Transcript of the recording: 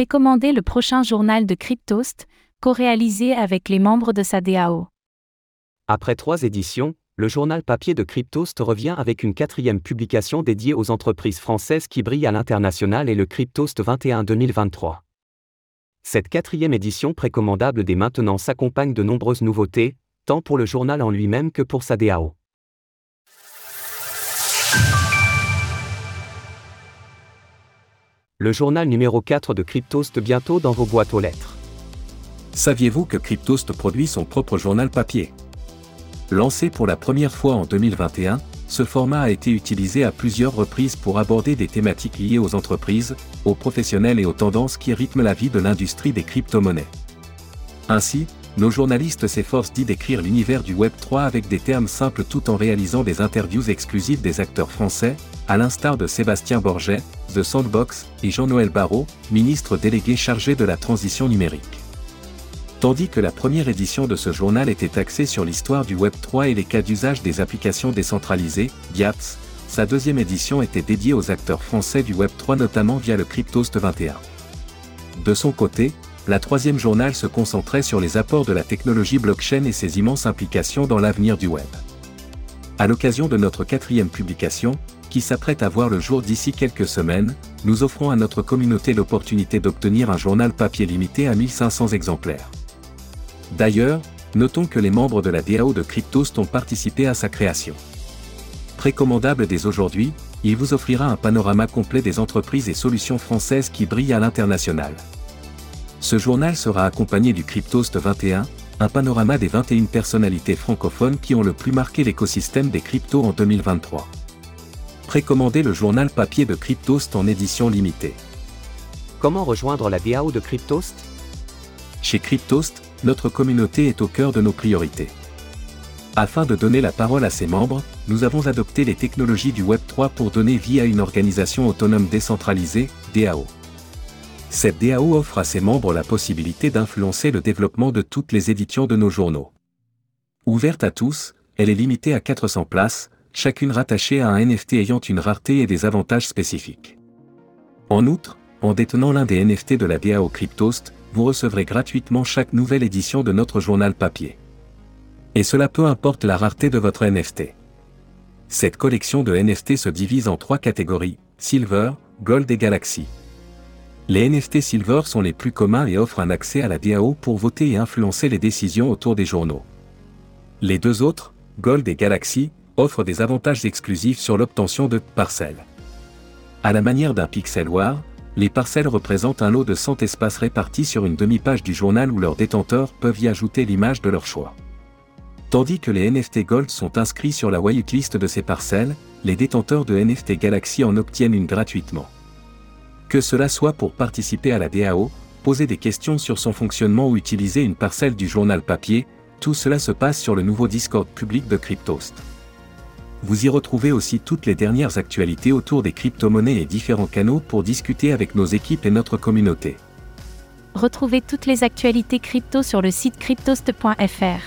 Précommandez le prochain journal de Cryptost, co-réalisé avec les membres de sa DAO. Après trois éditions, le journal papier de Cryptost revient avec une quatrième publication dédiée aux entreprises françaises qui brillent à l'international et le Cryptost 21 2023. Cette quatrième édition précommandable dès maintenant s'accompagne de nombreuses nouveautés, tant pour le journal en lui-même que pour sa DAO. Le journal numéro 4 de Cryptost bientôt dans vos boîtes aux lettres. Saviez-vous que Cryptost produit son propre journal papier? Lancé pour la première fois en 2021, ce format a été utilisé à plusieurs reprises pour aborder des thématiques liées aux entreprises, aux professionnels et aux tendances qui rythment la vie de l'industrie des crypto-monnaies. Ainsi, nos journalistes s'efforcent d'y décrire l'univers du Web3 avec des termes simples tout en réalisant des interviews exclusives des acteurs français, à l'instar de Sébastien Borget, The Sandbox, et Jean-Noël Barrot, ministre délégué chargé de la transition numérique. Tandis que la première édition de ce journal était axée sur l'histoire du Web3 et les cas d'usage des applications décentralisées, DIAPS, sa deuxième édition était dédiée aux acteurs français du Web3 notamment via le Cryptost 21. De son côté, la troisième journal se concentrait sur les apports de la technologie blockchain et ses immenses implications dans l'avenir du web. À l'occasion de notre quatrième publication, qui s'apprête à voir le jour d'ici quelques semaines, nous offrons à notre communauté l'opportunité d'obtenir un journal papier limité à 1500 exemplaires. D'ailleurs, notons que les membres de la DAO de Cryptost ont participé à sa création. Précommandable dès aujourd'hui, il vous offrira un panorama complet des entreprises et solutions françaises qui brillent à l'international. Ce journal sera accompagné du Cryptost 21, un panorama des 21 personnalités francophones qui ont le plus marqué l'écosystème des cryptos en 2023 précommandez le journal papier de Cryptost en édition limitée. Comment rejoindre la DAO de Cryptost? Chez Cryptost, notre communauté est au cœur de nos priorités. Afin de donner la parole à ses membres, nous avons adopté les technologies du Web3 pour donner vie à une organisation autonome décentralisée, DAO. Cette DAO offre à ses membres la possibilité d'influencer le développement de toutes les éditions de nos journaux. Ouverte à tous, elle est limitée à 400 places, chacune rattachée à un NFT ayant une rareté et des avantages spécifiques. En outre, en détenant l'un des NFT de la DAO Cryptost, vous recevrez gratuitement chaque nouvelle édition de notre journal papier. Et cela peu importe la rareté de votre NFT. Cette collection de NFT se divise en trois catégories, Silver, Gold et Galaxy. Les NFT Silver sont les plus communs et offrent un accès à la DAO pour voter et influencer les décisions autour des journaux. Les deux autres, Gold et Galaxy, offre des avantages exclusifs sur l'obtention de parcelles. À la manière d'un pixel war, les parcelles représentent un lot de 100 espaces répartis sur une demi-page du journal où leurs détenteurs peuvent y ajouter l'image de leur choix. Tandis que les NFT Gold sont inscrits sur la whitelist de ces parcelles, les détenteurs de NFT Galaxy en obtiennent une gratuitement. Que cela soit pour participer à la DAO, poser des questions sur son fonctionnement ou utiliser une parcelle du journal papier, tout cela se passe sur le nouveau Discord public de Cryptost. Vous y retrouvez aussi toutes les dernières actualités autour des crypto-monnaies et différents canaux pour discuter avec nos équipes et notre communauté. Retrouvez toutes les actualités crypto sur le site cryptost.fr.